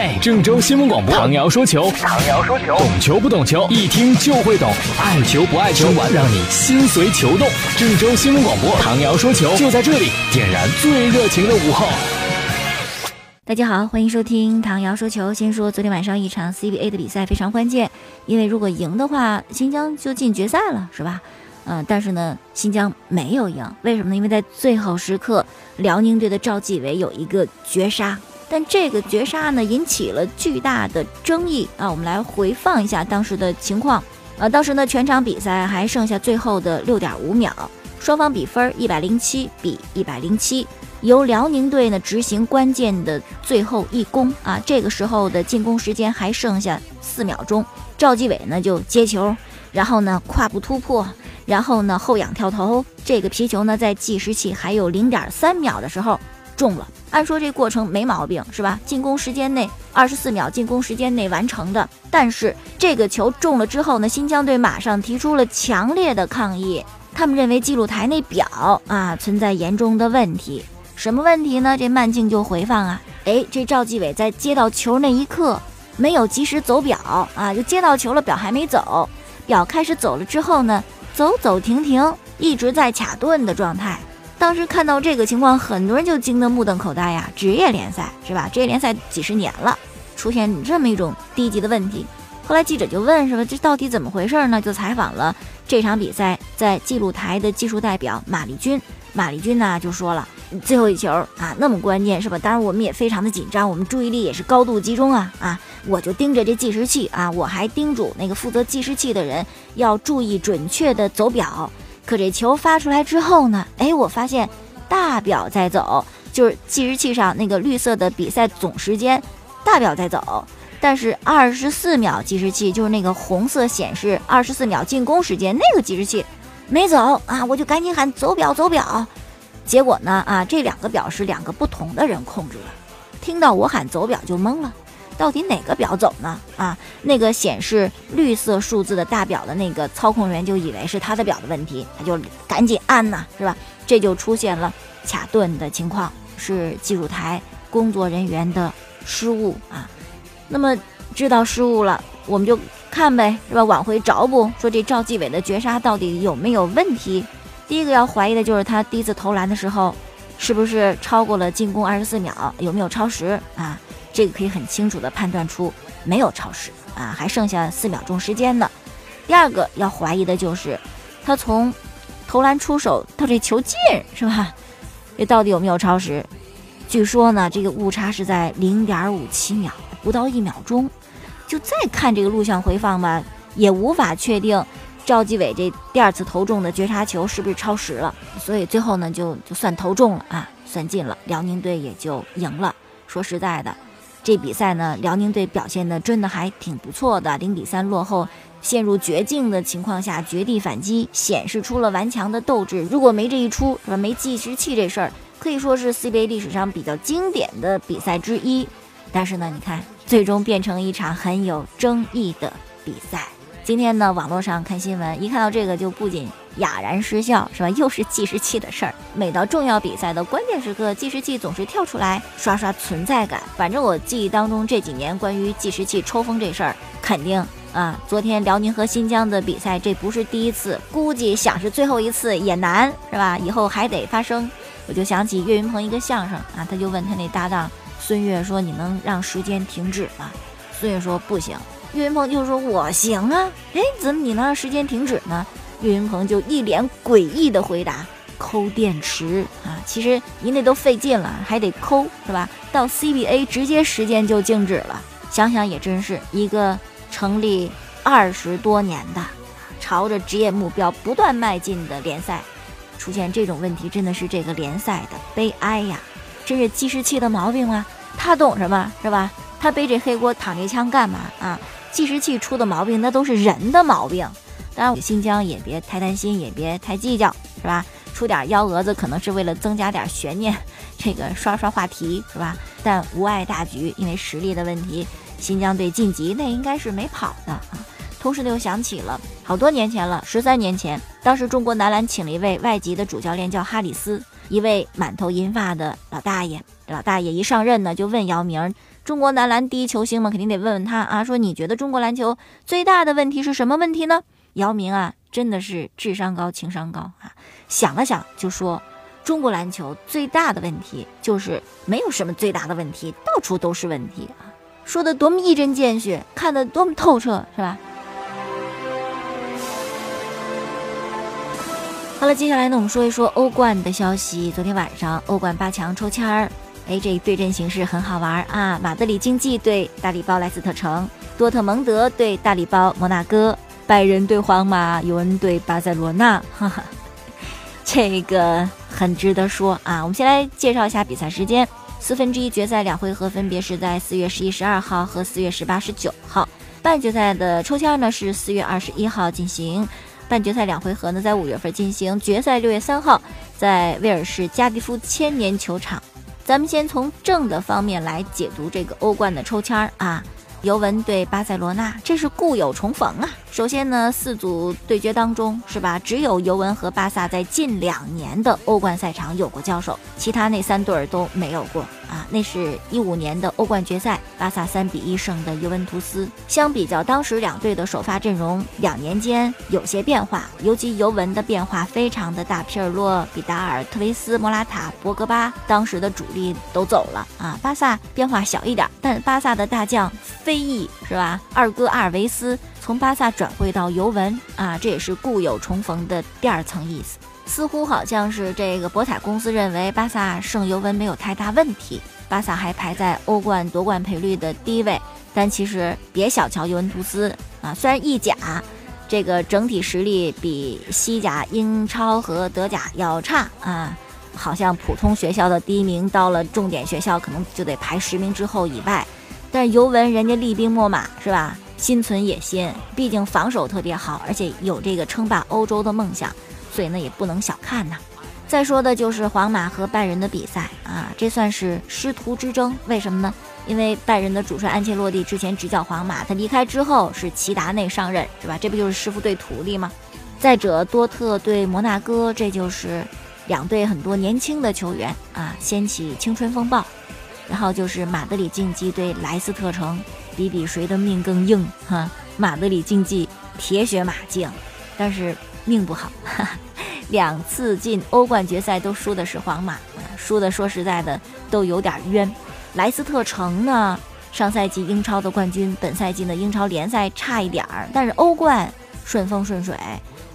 嘿，郑州新闻广播，唐瑶说球，唐瑶说球，懂球不懂球，一听就会懂，爱球不爱球，玩让你心随球动。郑州新闻广播，唐瑶说球就在这里，点燃最热情的午后。大家好，欢迎收听唐瑶说球。先说昨天晚上一场 CBA 的比赛非常关键，因为如果赢的话，新疆就进决赛了，是吧？嗯，但是呢，新疆没有赢，为什么呢？因为在最后时刻，辽宁队的赵继伟有一个绝杀。但这个绝杀呢，引起了巨大的争议啊！我们来回放一下当时的情况。呃，当时呢，全场比赛还剩下最后的六点五秒，双方比分一百零七比一百零七，由辽宁队呢执行关键的最后一攻啊！这个时候的进攻时间还剩下四秒钟，赵继伟呢就接球，然后呢跨步突破，然后呢后仰跳投，这个皮球呢在计时器还有零点三秒的时候。中了，按说这过程没毛病，是吧？进攻时间内二十四秒，进攻时间内完成的。但是这个球中了之后呢，新疆队马上提出了强烈的抗议，他们认为记录台那表啊存在严重的问题。什么问题呢？这慢镜就回放啊，哎，这赵继伟在接到球那一刻没有及时走表啊，就接到球了，表还没走，表开始走了之后呢，走走停停，一直在卡顿的状态。当时看到这个情况，很多人就惊得目瞪口呆呀！职业联赛是吧？职业联赛几十年了，出现这么一种低级的问题。后来记者就问，是吧？这到底怎么回事呢？就采访了这场比赛在记录台的技术代表马丽君。马丽君呢就说了，最后一球啊，那么关键是吧？当然我们也非常的紧张，我们注意力也是高度集中啊啊！我就盯着这计时器啊，我还叮嘱那个负责计时器的人要注意准确的走表。可这球发出来之后呢？哎，我发现大表在走，就是计时器上那个绿色的比赛总时间，大表在走，但是二十四秒计时器就是那个红色显示二十四秒进攻时间那个计时器没走啊！我就赶紧喊走表走表，结果呢啊，这两个表是两个不同的人控制的，听到我喊走表就懵了。到底哪个表走呢？啊，那个显示绿色数字的大表的那个操控员就以为是他的表的问题，他就赶紧按呐，是吧？这就出现了卡顿的情况，是技术台工作人员的失误啊。那么知道失误了，我们就看呗，是吧？往回找补，说这赵继伟的绝杀到底有没有问题？第一个要怀疑的就是他第一次投篮的时候，是不是超过了进攻二十四秒？有没有超时啊？这个可以很清楚的判断出没有超时啊，还剩下四秒钟时间呢。第二个要怀疑的就是他从投篮出手到这球进是吧？这到底有没有超时？据说呢，这个误差是在零点五七秒，不到一秒钟。就再看这个录像回放吧，也无法确定赵继伟这第二次投中的绝杀球是不是超时了。所以最后呢，就就算投中了啊，算进了，辽宁队也就赢了。说实在的。这比赛呢，辽宁队表现的真的还挺不错的，零比三落后，陷入绝境的情况下绝地反击，显示出了顽强的斗志。如果没这一出，是吧？没计时器这事儿，可以说是 CBA 历史上比较经典的比赛之一。但是呢，你看，最终变成一场很有争议的比赛。今天呢，网络上看新闻，一看到这个就不仅哑然失笑，是吧？又是计时器的事儿。每到重要比赛的关键时刻，计时器总是跳出来刷刷存在感。反正我记忆当中这几年关于计时器抽风这事儿，肯定啊，昨天辽宁和新疆的比赛这不是第一次，估计想是最后一次也难，是吧？以后还得发生。我就想起岳云鹏一个相声啊，他就问他那搭档孙越说：“你能让时间停止吗？”孙越说：“不行。”岳云鹏就说：“我行啊，哎，怎么你能让时间停止呢？”岳云鹏就一脸诡异的回答：“抠电池啊，其实您那都费劲了，还得抠是吧？到 CBA 直接时间就静止了。想想也真是一个成立二十多年的，朝着职业目标不断迈进的联赛，出现这种问题，真的是这个联赛的悲哀呀！真是计时器的毛病吗？他懂什么是吧？他背这黑锅躺这枪干嘛啊？”计时器出的毛病，那都是人的毛病。当然，新疆也别太担心，也别太计较，是吧？出点幺蛾子，可能是为了增加点悬念，这个刷刷话题，是吧？但无碍大局，因为实力的问题，新疆队晋级那应该是没跑的啊。同时呢，又想起了好多年前了，十三年前，当时中国男篮请了一位外籍的主教练，叫哈里斯。一位满头银发的老大爷。老大爷一上任呢，就问姚明：“中国男篮第一球星嘛，肯定得问问他啊。说你觉得中国篮球最大的问题是什么问题呢？”姚明啊，真的是智商高、情商高啊！想了想，就说：“中国篮球最大的问题就是没有什么最大的问题，到处都是问题啊！”说的多么一针见血，看得多么透彻，是吧？好了，接下来呢，我们说一说欧冠的消息。昨天晚上欧冠八强抽签儿，哎，这对阵形式很好玩啊！马德里竞技对大礼包莱斯特城，多特蒙德对大礼包摩纳哥，拜仁对皇马，尤文对巴塞罗那，哈哈，这个很值得说啊！我们先来介绍一下比赛时间：四分之一决赛两回合分别是在四月十一、十二号和四月十八、十九号，半决赛的抽签呢是四月二十一号进行。半决赛两回合呢，在五月份进行，决赛六月三号在威尔士加迪夫千年球场。咱们先从正的方面来解读这个欧冠的抽签啊。尤文对巴塞罗那，这是故友重逢啊！首先呢，四组对决当中，是吧？只有尤文和巴萨在近两年的欧冠赛场有过交手，其他那三对儿都没有过啊。那是一五年的欧冠决赛，巴萨三比一胜的尤文图斯。相比较当时两队的首发阵容，两年间有些变化，尤其尤文的变化非常的大。皮尔洛、比达尔、特维斯、莫拉塔、博格巴，当时的主力都走了啊。巴萨变化小一点，但巴萨的大将。非议是吧？二哥阿尔维斯从巴萨转会到尤文啊，这也是故友重逢的第二层意思。似乎好像是这个博彩公司认为巴萨胜尤文没有太大问题，巴萨还排在欧冠夺冠赔率的第一位。但其实别小瞧尤文图斯啊，虽然意甲这个整体实力比西甲、英超和德甲要差啊，好像普通学校的第一名到了重点学校可能就得排十名之后以外。但尤文人家厉兵秣马是吧？心存野心，毕竟防守特别好，而且有这个称霸欧洲的梦想，所以呢也不能小看呐。再说的就是皇马和拜仁的比赛啊，这算是师徒之争。为什么呢？因为拜仁的主帅安切洛蒂之前执教皇马，他离开之后是齐达内上任，是吧？这不就是师傅对徒弟吗？再者，多特对摩纳哥，这就是两队很多年轻的球员啊，掀起青春风暴。然后就是马德里竞技对莱斯特城，比比谁的命更硬哈。马德里竞技铁血马竞，但是命不好，哈哈，两次进欧冠决赛都输的是皇马，输的说实在的都有点冤。莱斯特城呢，上赛季英超的冠军，本赛季呢英超联赛差一点儿，但是欧冠顺风顺水，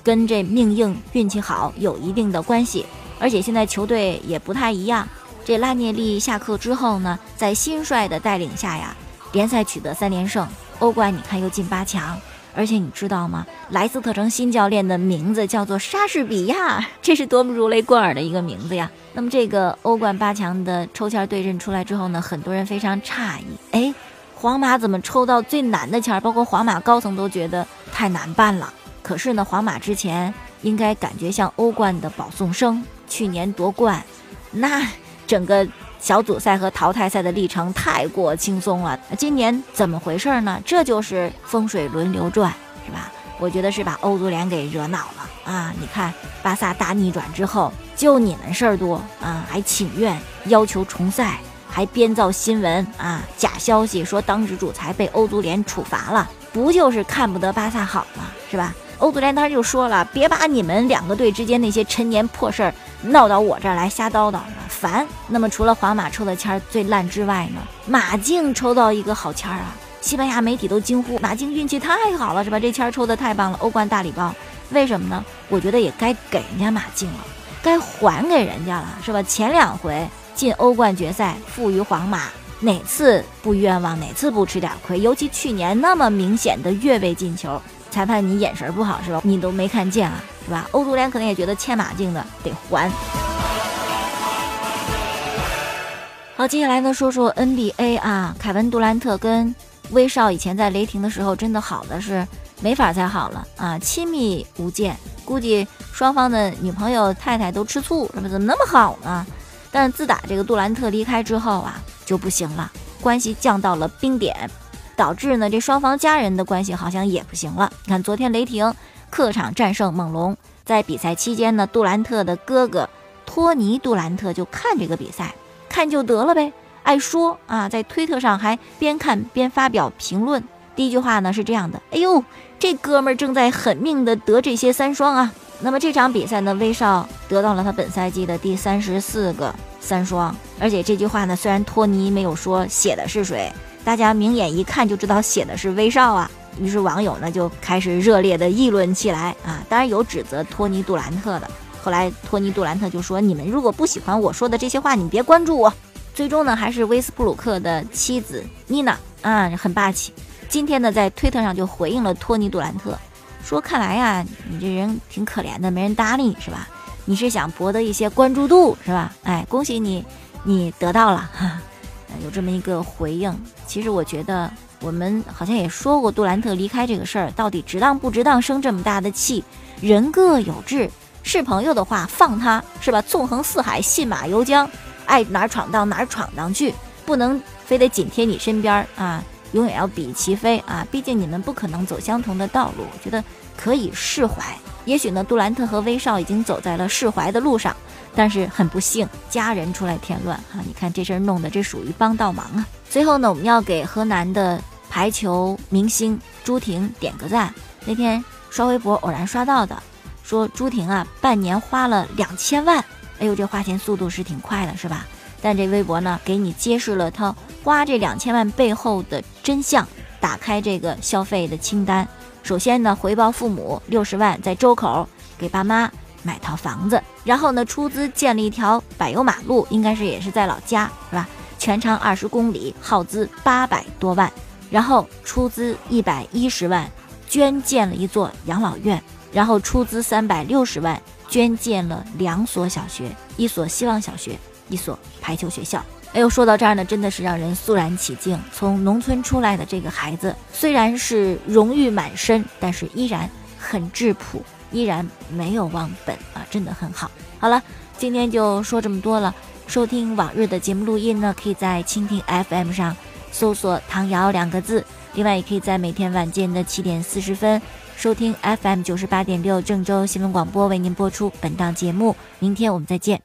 跟这命硬运气好有一定的关系。而且现在球队也不太一样。这拉涅利下课之后呢，在新帅的带领下呀，联赛取得三连胜，欧冠你看又进八强，而且你知道吗？莱斯特城新教练的名字叫做莎士比亚，这是多么如雷贯耳的一个名字呀！那么这个欧冠八强的抽签对阵出来之后呢，很多人非常诧异，哎，皇马怎么抽到最难的签儿？包括皇马高层都觉得太难办了。可是呢，皇马之前应该感觉像欧冠的保送生，去年夺冠，那。整个小组赛和淘汰赛的历程太过轻松了，今年怎么回事呢？这就是风水轮流转，是吧？我觉得是把欧足联给惹恼了啊！你看巴萨大逆转之后，就你们事儿多啊，还请愿要求重赛，还编造新闻啊，假消息说当值主裁被欧足联处罚了，不就是看不得巴萨好吗？是吧？欧足联当时就说了，别把你们两个队之间那些陈年破事儿闹到我这儿来瞎叨叨，烦。那么除了皇马抽的签儿最烂之外呢，马竞抽到一个好签儿啊！西班牙媒体都惊呼，马竞运气太好了，是吧？这签儿抽的太棒了，欧冠大礼包。为什么呢？我觉得也该给人家马竞了，该还给人家了，是吧？前两回进欧冠决赛负于皇马，哪次不冤枉？哪次不吃点亏？尤其去年那么明显的越位进球。裁判，你眼神不好是吧？你都没看见啊，是吧？欧足联可能也觉得欠马竞的得还。好，接下来呢，说说 NBA 啊，凯文杜兰特跟威少以前在雷霆的时候真的好的是没法再好了啊，亲密无间，估计双方的女朋友、太太都吃醋，是吧？怎么那么好呢？但是自打这个杜兰特离开之后啊，就不行了，关系降到了冰点。导致呢，这双方家人的关系好像也不行了。你看，昨天雷霆客场战胜猛龙，在比赛期间呢，杜兰特的哥哥。托尼·杜兰特就看这个比赛，看就得了呗，爱说啊，在推特上还边看边发表评论。第一句话呢是这样的：“哎呦，这哥们儿正在狠命的得这些三双啊！”那么这场比赛呢，威少得到了他本赛季的第三十四个三双。而且这句话呢，虽然托尼没有说写的是谁，大家明眼一看就知道写的是威少啊。于是网友呢就开始热烈的议论起来啊，当然有指责托尼杜兰特的。后来托尼杜兰特就说：“你们如果不喜欢我说的这些话，你别关注我。”最终呢，还是威斯布鲁克的妻子妮娜啊，很霸气。今天呢，在推特上就回应了托尼·杜兰特，说：“看来呀，你这人挺可怜的，没人搭理你是吧？你是想博得一些关注度是吧？哎，恭喜你，你得到了哈，有这么一个回应。其实我觉得我们好像也说过，杜兰特离开这个事儿到底值当不值当，生这么大的气？人各有志，是朋友的话放他是吧？纵横四海，信马由缰，爱哪儿闯荡哪儿闯荡去，不能非得紧贴你身边啊。”永远要比齐飞啊！毕竟你们不可能走相同的道路，我觉得可以释怀。也许呢，杜兰特和威少已经走在了释怀的路上，但是很不幸，家人出来添乱哈！你看这事儿弄的，这属于帮倒忙啊。最后呢，我们要给河南的排球明星朱婷点个赞。那天刷微博偶然刷到的，说朱婷啊，半年花了两千万，哎呦，这花钱速度是挺快的，是吧？但这微博呢，给你揭示了他花这两千万背后的真相。打开这个消费的清单，首先呢，回报父母六十万，在周口给爸妈买套房子，然后呢，出资建了一条柏油马路，应该是也是在老家，是吧？全长二十公里，耗资八百多万，然后出资一百一十万，捐建了一座养老院，然后出资三百六十万，捐建了两所小学，一所希望小学。一所排球学校，哎呦，说到这儿呢，真的是让人肃然起敬。从农村出来的这个孩子，虽然是荣誉满身，但是依然很质朴，依然没有忘本啊，真的很好。好了，今天就说这么多了。收听往日的节目录音呢，可以在蜻蜓 FM 上搜索“唐瑶”两个字，另外也可以在每天晚间的七点四十分收听 FM 九十八点六郑州新闻广播为您播出本档节目。明天我们再见。